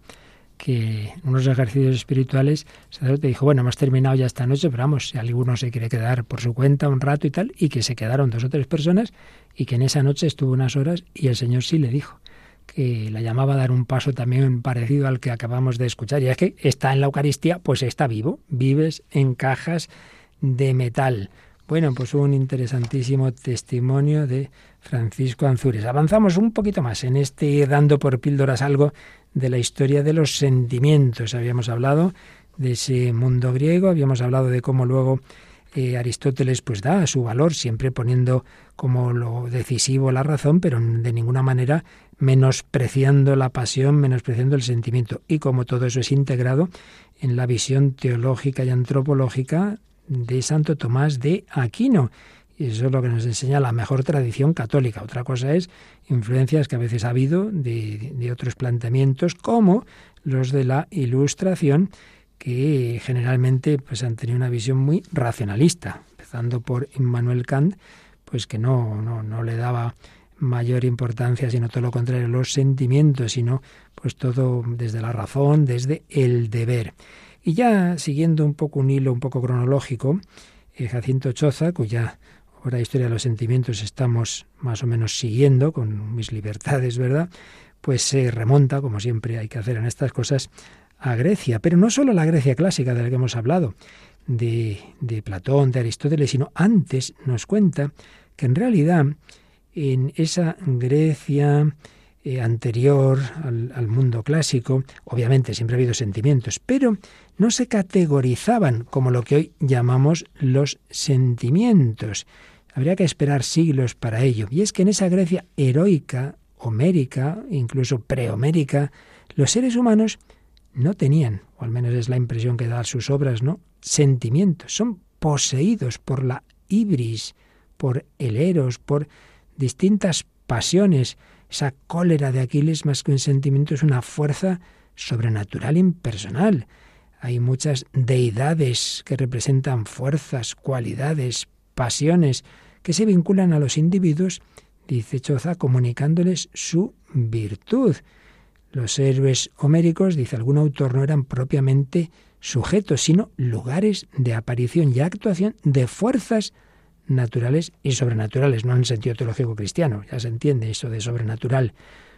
que unos ejercicios espirituales, te dijo, bueno, hemos terminado ya esta noche, pero vamos, si alguno se quiere quedar por su cuenta un rato y tal, y que se quedaron dos o tres personas y que en esa noche estuvo unas horas y el Señor sí le dijo que la llamaba a dar un paso también parecido al que acabamos de escuchar. Y es que está en la Eucaristía, pues está vivo, vives en cajas de metal. Bueno, pues un interesantísimo testimonio de Francisco Anzures. Avanzamos un poquito más en este dando por píldoras algo de la historia de los sentimientos. Habíamos hablado de ese mundo griego, habíamos hablado de cómo luego eh, Aristóteles pues da su valor, siempre poniendo como lo decisivo la razón, pero de ninguna manera menospreciando la pasión, menospreciando el sentimiento. Y como todo eso es integrado en la visión teológica y antropológica de Santo Tomás de Aquino. Y eso es lo que nos enseña la mejor tradición católica. Otra cosa es influencias que a veces ha habido de, otros planteamientos, como los de la Ilustración, que generalmente pues, han tenido una visión muy racionalista, empezando por Immanuel Kant, pues que no, no, no le daba mayor importancia, sino todo lo contrario, los sentimientos, sino pues todo desde la razón, desde el deber. Y ya siguiendo un poco un hilo un poco cronológico, eh, Jacinto Choza, cuya obra Historia de los Sentimientos estamos más o menos siguiendo con mis libertades, ¿verdad? Pues se remonta, como siempre hay que hacer en estas cosas, a Grecia, pero no solo la Grecia clásica de la que hemos hablado, de, de Platón, de Aristóteles, sino antes nos cuenta que en realidad en esa Grecia eh, anterior al, mundo clásico, obviamente siempre ha habido sentimientos, pero no se categorizaban como lo que hoy llamamos los sentimientos. Habría que esperar siglos para ello. Y es que en esa Grecia heroica, homérica, incluso prehomérica, los seres humanos no tenían, o al menos es la impresión que dan sus obras, ¿no? Sentimientos, son poseídos por la ibris, por el eros, por distintas pasiones. Esa cólera de Aquiles, más que un sentimiento, es una fuerza sobrenatural impersonal. Hay muchas deidades que representan fuerzas, cualidades, pasiones, que se vinculan a los individuos, dice Choza, comunicándoles su virtud. Los héroes homéricos, dice algún autor, no eran propiamente sujetos, sino lugares de aparición y actuación de fuerzas naturales y sobrenaturales, no en sentido teológico cristiano, ya se entiende eso de sobrenatural.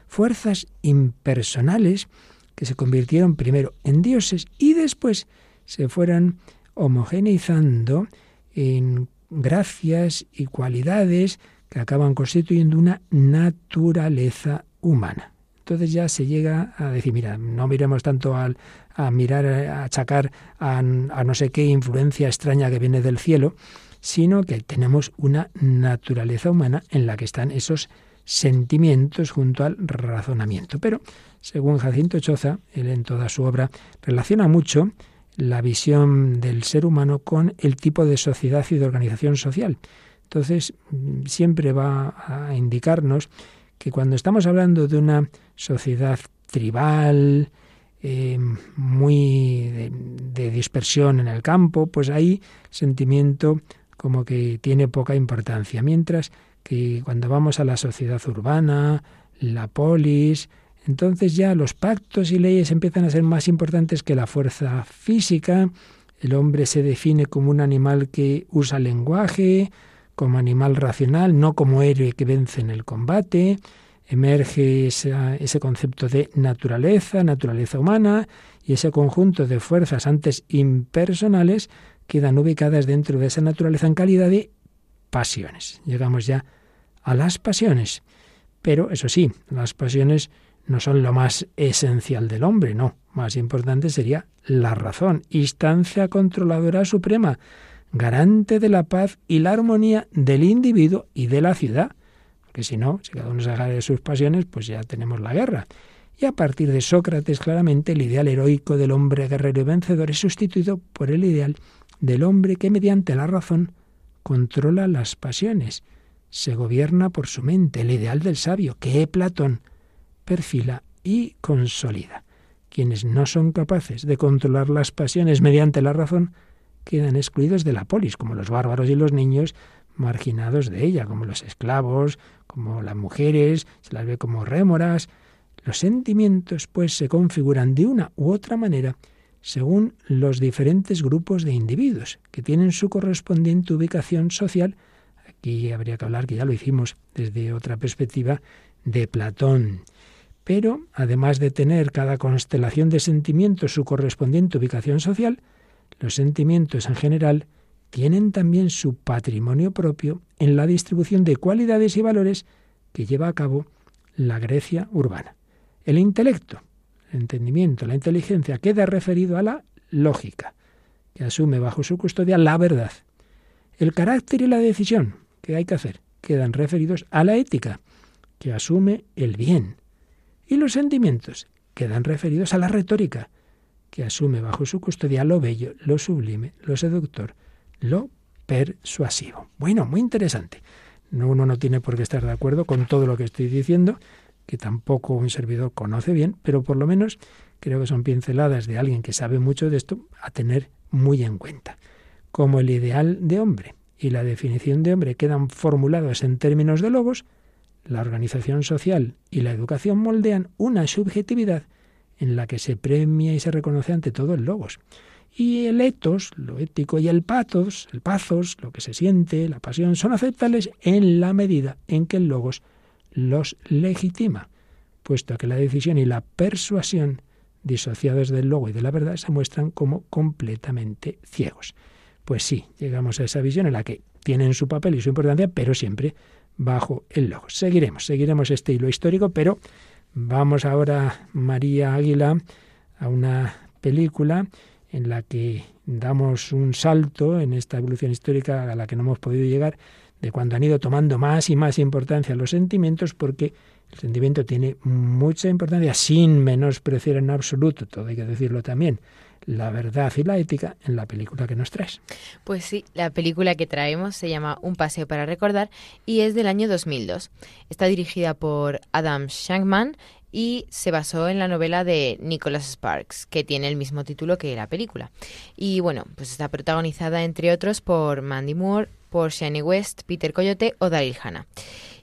Fuerzas impersonales que se convirtieron primero en dioses y después se fueron homogeneizando en gracias y cualidades que acaban constituyendo una naturaleza humana. entonces ya se llega a decir, mira, no miremos tanto al, a mirar, a achacar a, a no sé qué influencia extraña que viene del cielo, sino que tenemos una naturaleza humana en la que están esos sentimientos junto al razonamiento. Pero, según Jacinto Choza, él en toda su obra relaciona mucho la visión del ser humano con el tipo de sociedad y de organización social. Entonces, siempre va a indicarnos que cuando estamos hablando de una sociedad tribal, eh, muy de, de, dispersión en el campo, pues ahí sentimiento como que tiene poca importancia. Mientras que cuando vamos a la sociedad urbana, la polis, entonces ya los pactos y leyes empiezan a ser más importantes que la fuerza física. El hombre se define como un animal que usa lenguaje, como animal racional, no como héroe que vence en el combate. Emerge ese concepto de naturaleza, naturaleza humana, y ese conjunto de fuerzas antes impersonales quedan ubicadas dentro de esa naturaleza en calidad de pasiones. Llegamos ya a las pasiones. Pero eso sí, las pasiones no son lo más esencial del hombre, no. Más importante sería la razón, instancia controladora suprema, garante de la paz y la armonía del individuo y de la ciudad. Porque si no, si cada uno se agarra de sus pasiones, pues ya tenemos la guerra. Y a partir de Sócrates, claramente, el ideal heroico del hombre guerrero y vencedor es sustituido por el ideal del hombre que mediante la razón controla las pasiones se gobierna por su mente, el ideal del sabio, que Platón perfila y consolida. Quienes no son capaces de controlar las pasiones mediante la razón quedan excluidos de la polis, como los bárbaros y los niños marginados de ella, como los esclavos, como las mujeres, se las ve como rémoras. Los sentimientos, pues, se configuran de una u otra manera según los diferentes grupos de individuos, que tienen su correspondiente ubicación social Aquí habría que hablar, que ya lo hicimos desde otra perspectiva, de Platón. Pero, además de tener cada constelación de sentimientos su correspondiente ubicación social, los sentimientos en general tienen también su patrimonio propio en la distribución de cualidades y valores que lleva a cabo la Grecia urbana. El intelecto, el entendimiento, la inteligencia queda referido a la lógica, que asume bajo su custodia la verdad. El carácter y la decisión, ¿Qué hay que hacer? Quedan referidos a la ética, que asume el bien. Y los sentimientos quedan referidos a la retórica, que asume bajo su custodia lo bello, lo sublime, lo seductor, lo persuasivo. Bueno, muy interesante. Uno no tiene por qué estar de acuerdo con todo lo que estoy diciendo, que tampoco un servidor conoce bien, pero por lo menos creo que son pinceladas de alguien que sabe mucho de esto a tener muy en cuenta. Como el ideal de hombre, y la definición de hombre quedan formulados en términos de logos, la organización social y la educación moldean una subjetividad en la que se premia y se reconoce ante todo el logos. Y el etos, lo ético, y el pathos, el pathos, lo que se siente, la pasión, son aceptables en la medida en que el logos los legitima, puesto que la decisión y la persuasión, disociados del logo y de la verdad, se muestran como completamente ciegos. Pues sí, llegamos a esa visión en la que tienen su papel y su importancia, pero siempre bajo el logo. Seguiremos, seguiremos este hilo histórico, pero vamos ahora, María Águila, a una película en la que damos un salto en esta evolución histórica a la que no hemos podido llegar, de cuando han ido tomando más y más importancia los sentimientos, porque el sentimiento tiene mucha importancia, sin menospreciar en absoluto, todo hay que decirlo también, la verdad y la ética en la película que nos traes. Pues sí, la película que traemos se llama Un paseo para recordar y es del año 2002. Está dirigida por Adam Shankman y se basó en la novela de Nicholas Sparks, que tiene el mismo título que la película. Y bueno, pues está protagonizada entre otros por Mandy Moore, por Shani West, Peter Coyote o Daryl Hannah.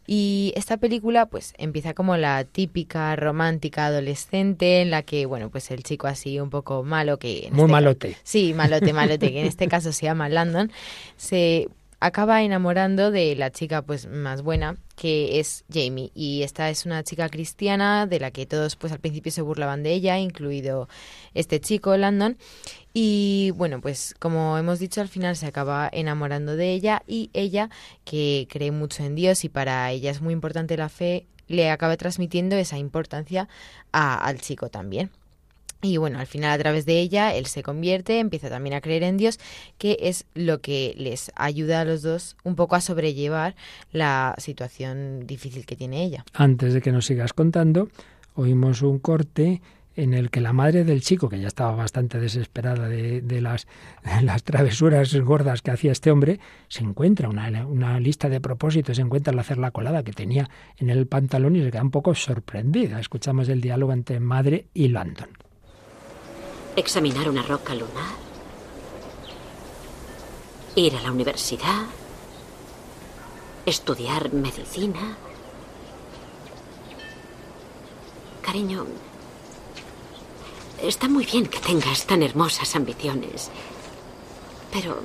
Y esta película pues empieza como la típica romántica adolescente en la que, bueno, pues el chico así un poco malo que... Muy este malote. sí, malote, malote, que en este caso se llama Landon, se acaba enamorando de la chica pues más buena que es Jamie y esta es una chica cristiana de la que todos pues al principio se burlaban de ella incluido este chico Landon y bueno pues como hemos dicho al final se acaba enamorando de ella y ella que cree mucho en Dios y para ella es muy importante la fe le acaba transmitiendo esa importancia al chico también. Y bueno, al final a través de ella él se convierte, empieza también a creer en Dios, que es lo que les ayuda a los dos un poco a sobrellevar la situación difícil que tiene ella. Antes de que nos sigas contando, oímos un corte en el que la madre del chico, que ya estaba bastante desesperada de, las, las, travesuras gordas que hacía este hombre, se encuentra una, una, lista de propósitos, se encuentra al hacer la colada que tenía en el pantalón y se queda un poco sorprendida. Escuchamos el diálogo entre madre y Landon. Examinar una roca lunar. Ir a la universidad. Estudiar medicina. Cariño, está muy bien que tengas tan hermosas ambiciones, pero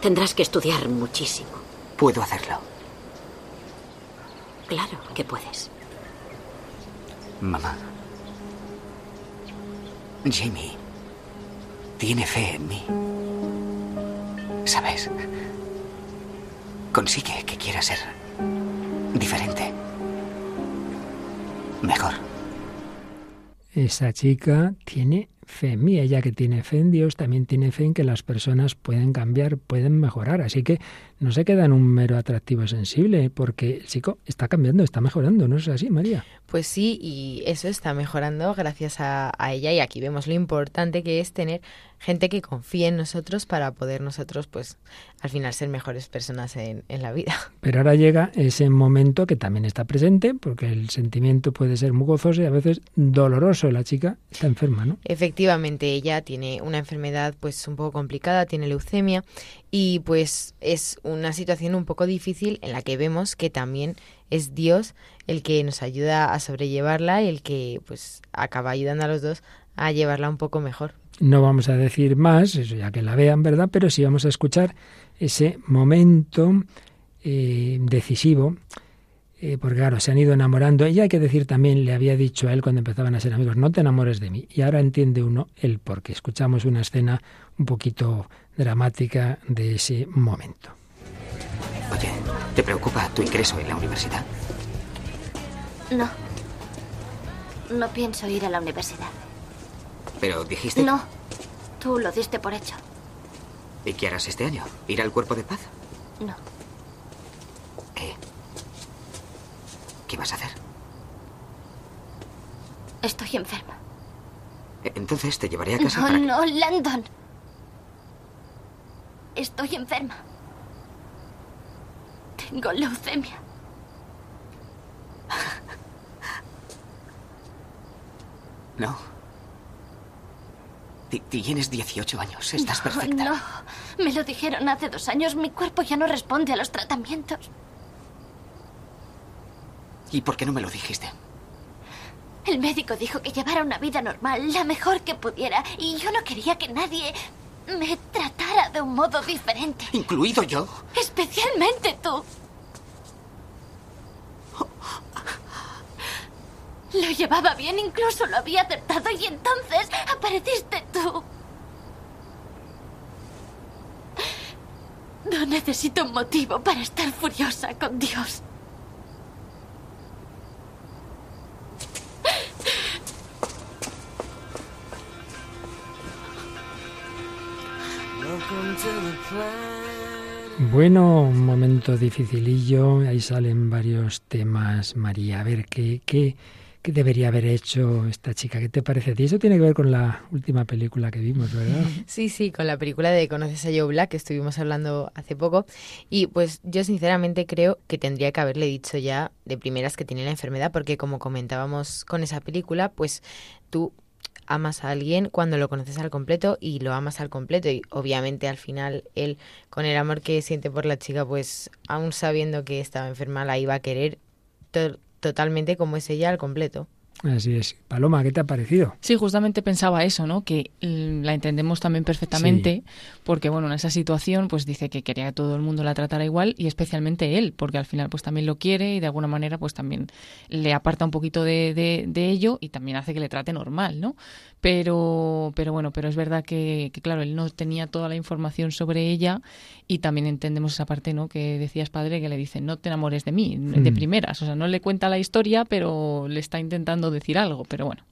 tendrás que estudiar muchísimo. Puedo hacerlo. Claro que puedes. Mamá. Jamie tiene fe en mí. ¿Sabes? Consigue que quiera ser diferente. Mejor. Esa chica tiene fe en mí. Ella que tiene fe en Dios también tiene fe en que las personas pueden cambiar, pueden mejorar. Así que no se queda en un mero atractivo sensible, porque el chico está cambiando, está mejorando, ¿no es así, María? Pues sí, y eso está mejorando gracias a, ella y aquí vemos lo importante que es tener gente que confíe en nosotros para poder nosotros, pues, al final ser mejores personas en, en, la vida. Pero ahora llega ese momento que también está presente, porque el sentimiento puede ser muy gozoso y a veces doloroso. La chica está enferma, ¿no? Efectivamente, ella tiene una enfermedad, pues, un poco complicada, tiene leucemia y pues es una situación un poco difícil en la que vemos que también es Dios el que nos ayuda a sobrellevarla y el que pues acaba ayudando a los dos a llevarla un poco mejor. No vamos a decir más, eso ya que la vean, ¿verdad? Pero sí vamos a escuchar ese momento eh, decisivo, eh, porque claro, se han ido enamorando. Y hay que decir también, le había dicho a él cuando empezaban a ser amigos, no te enamores de mí. Y ahora entiende uno el por qué. Escuchamos una escena un poquito dramática de ese momento. Oye, ¿te preocupa tu ingreso en la universidad? No. No pienso ir a la universidad. Pero dijiste... No. Tú lo diste por hecho. ¿Y qué harás este año? ¿Ir al cuerpo de paz? No. ¿Qué? ¿Qué vas a hacer? Estoy enferma. Entonces te llevaré a casa no, para... No, Landon. Estoy enferma. Tengo leucemia. No. Tienes 18 años. Estás perfecta. No. Me lo dijeron hace dos años. Mi cuerpo ya no responde a los tratamientos. ¿Y por qué no me lo dijiste? El médico dijo que llevara una vida normal, la mejor que pudiera, y yo no quería que nadie me tratara de un modo diferente. ¿Incluido yo? Especialmente tú. Lo llevaba bien, incluso lo había aceptado y entonces apareciste tú. No necesito un motivo para estar furiosa con Dios. Bueno, un momento dificilillo, ahí salen varios temas, María. A ver, ¿qué, qué, debería haber hecho esta chica? ¿Qué te parece a ti? Eso tiene que ver con la última película que vimos, ¿verdad? Sí, sí, con la película de Conoces a Joe Black, que estuvimos hablando hace poco. Y pues yo sinceramente creo que tendría que haberle dicho ya de primeras que tiene la enfermedad, porque como comentábamos con esa película, pues tú amas a alguien cuando lo conoces al completo y lo amas al completo y obviamente al final él con el amor que siente por la chica pues aún sabiendo que estaba enferma la iba a querer totalmente como es ella al completo. Así es. Paloma, ¿qué te ha parecido? Sí, justamente pensaba eso, ¿no? Que la entendemos también perfectamente, porque bueno, en esa situación, pues dice que quería que todo el mundo la tratara igual y especialmente él, porque al final, pues también lo quiere y de alguna manera, pues también le aparta un poquito de, de, de ello y también hace que le trate normal, ¿no? Pero, pero bueno, pero es verdad que, claro, él no tenía toda la información sobre ella y también entendemos esa parte, ¿no? Que decías, padre, que le dice, no te enamores de mí, de mm. primeras. O sea, no le cuenta la historia, pero le está intentando decir algo. Pero bueno,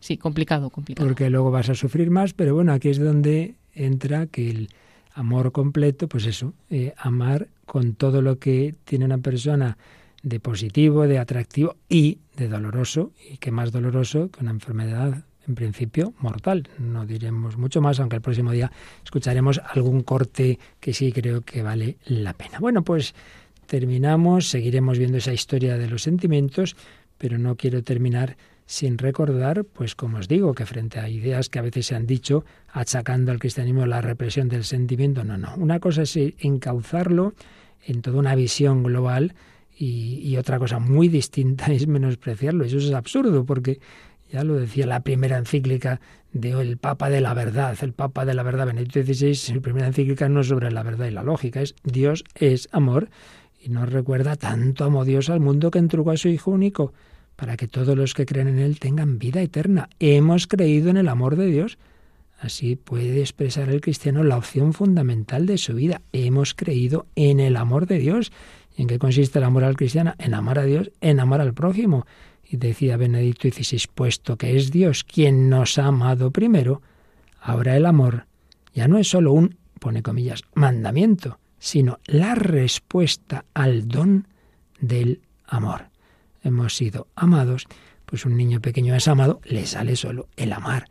sí, complicado, complicado. Porque luego vas a sufrir más, pero bueno, aquí es donde entra que el amor completo, pues eso, eh, amar con todo lo que tiene una persona de positivo, de atractivo y de doloroso, y que más doloroso que una enfermedad en principio mortal. No diremos mucho más, aunque el próximo día escucharemos algún corte que sí creo que vale la pena. Bueno, pues terminamos, seguiremos viendo esa historia de los sentimientos, pero no quiero terminar sin recordar, pues como os digo, que frente a ideas que a veces se han dicho, achacando al cristianismo la represión del sentimiento, no, no. Una cosa es encauzarlo en toda una visión global y, y otra cosa muy distinta es menospreciarlo. Eso es absurdo porque ya lo decía la primera encíclica de el Papa de la Verdad, el Papa de la Verdad Benedicto XVI, su primera encíclica no es sobre la verdad y la lógica, es Dios es amor y nos recuerda tanto amó Dios al mundo que entregó a su Hijo único para que todos los que creen en Él tengan vida eterna. Hemos creído en el amor de Dios. Así puede expresar el cristiano la opción fundamental de su vida. Hemos creído en el amor de Dios. ¿Y en qué consiste el amor al cristiano? En amar a Dios, en amar al prójimo. Y decía Benedicto XVI, puesto que es Dios quien nos ha amado primero, ahora el amor ya no es solo un, pone comillas, mandamiento, sino la respuesta al don del amor. Hemos sido amados, pues un niño pequeño es amado, le sale solo el amar,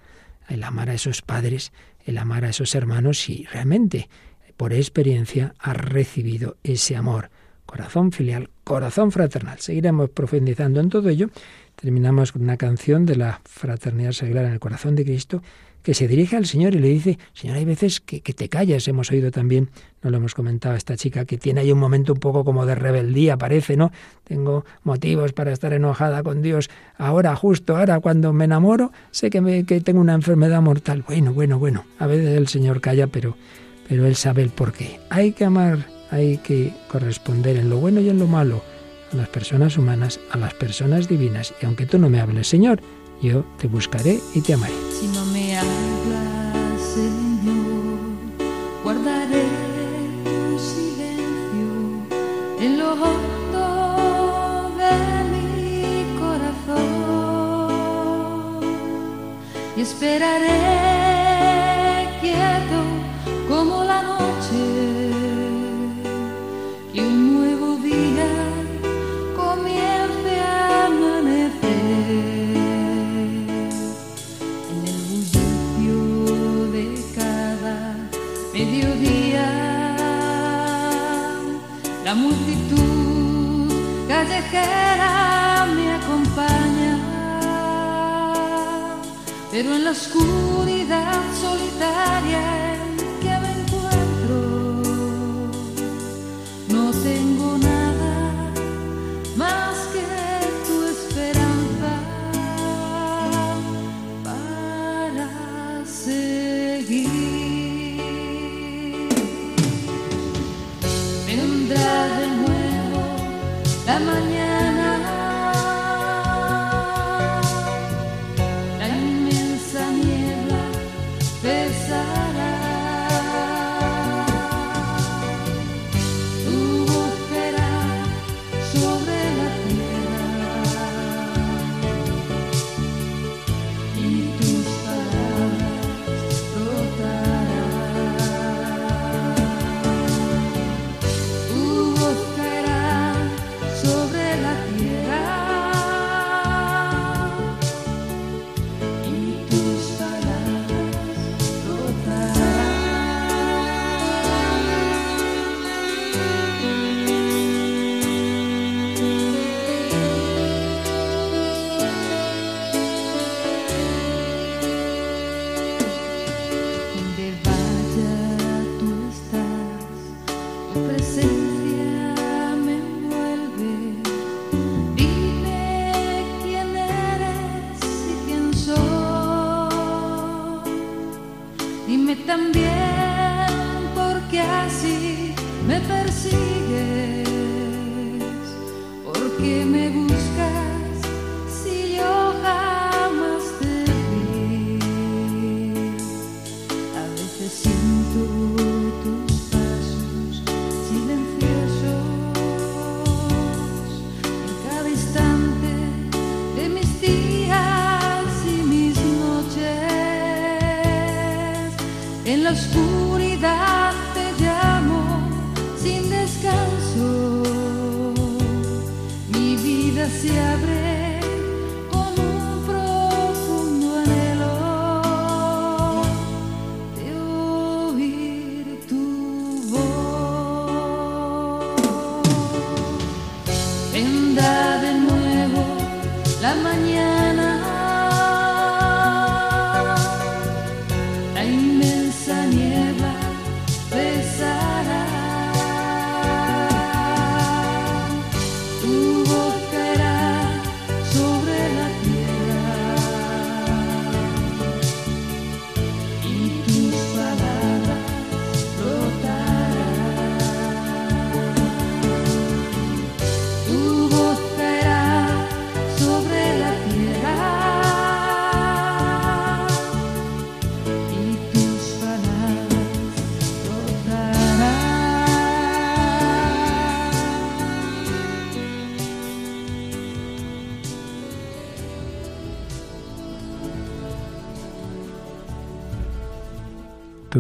el amar a esos padres, el amar a esos hermanos y realmente por experiencia ha recibido ese amor corazón filial, corazón fraternal. Seguiremos profundizando en todo ello. Terminamos con una canción de la fraternidad seglar en el corazón de Cristo que se dirige al Señor y le dice, Señor, hay veces que, te callas. Hemos oído también, no lo hemos comentado, esta chica que tiene ahí un momento un poco como de rebeldía, parece, ¿no? Tengo motivos para estar enojada con Dios. Ahora, justo ahora, cuando me enamoro, sé que, que tengo una enfermedad mortal. Bueno, bueno, bueno. A veces el Señor calla, pero, pero Él sabe el porqué. Hay que amar hay que corresponder en lo bueno y en lo malo a las personas humanas, a las personas divinas. Y aunque tú no me hables, Señor, yo te buscaré y te amaré. Si no me hablas, Señor, guardaré un silencio en lo hondo de mi corazón y esperaré La multitud callejera me acompaña, pero en la oscuridad solitaria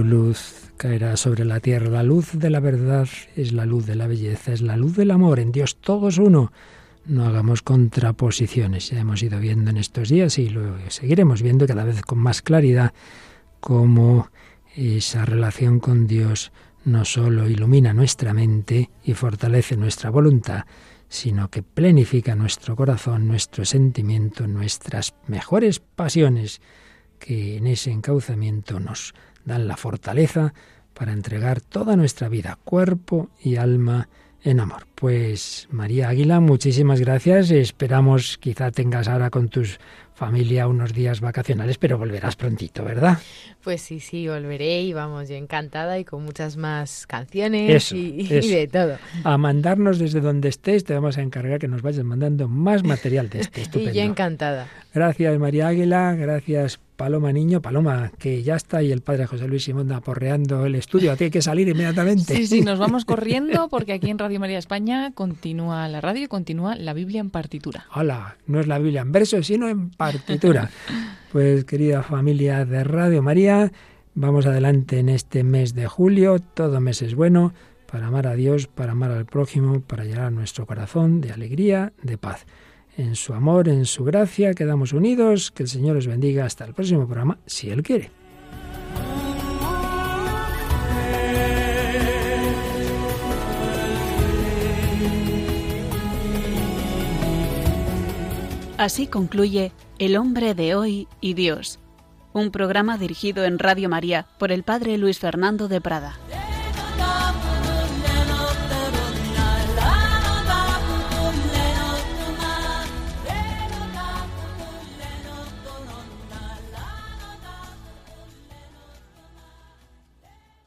Luz caerá sobre la tierra. La luz de la verdad es la luz de la belleza, es la luz del amor. En Dios todos uno. No hagamos contraposiciones. Ya hemos ido viendo en estos días y lo seguiremos viendo cada vez con más claridad cómo esa relación con Dios no solo ilumina nuestra mente y fortalece nuestra voluntad, sino que plenifica nuestro corazón, nuestro sentimiento, nuestras mejores pasiones, que en ese encauzamiento nos dan la fortaleza para entregar toda nuestra vida, cuerpo y alma en amor. Pues María Águila, muchísimas gracias. Esperamos quizá tengas ahora con tus familia unos días vacacionales, pero volverás prontito, ¿verdad? Pues sí, sí, volveré y vamos, yo encantada y con muchas más canciones Eso, y, y de todo. A mandarnos desde donde estés, te vamos a encargar que nos vayas mandando más material de este. Y Estupendo. yo encantada. Gracias María Águila, gracias Paloma Niño. Paloma, que ya está y el padre José Luis Simón aporreando el estudio. A ti hay que salir inmediatamente. Sí, sí, nos vamos corriendo porque aquí en Radio María España continúa la radio y continúa la Biblia en partitura. Hola, no es la Biblia en verso, sino en partitura. Pues querida familia de Radio María, vamos adelante en este mes de julio. Todo mes es bueno para amar a Dios, para amar al prójimo, para llenar nuestro corazón de alegría, de paz. En su amor, en su gracia, quedamos unidos. Que el Señor os bendiga. Hasta el próximo programa, si Él quiere. Así concluye El hombre de hoy y Dios, un programa dirigido en Radio María por el Padre Luis Fernando de Prada.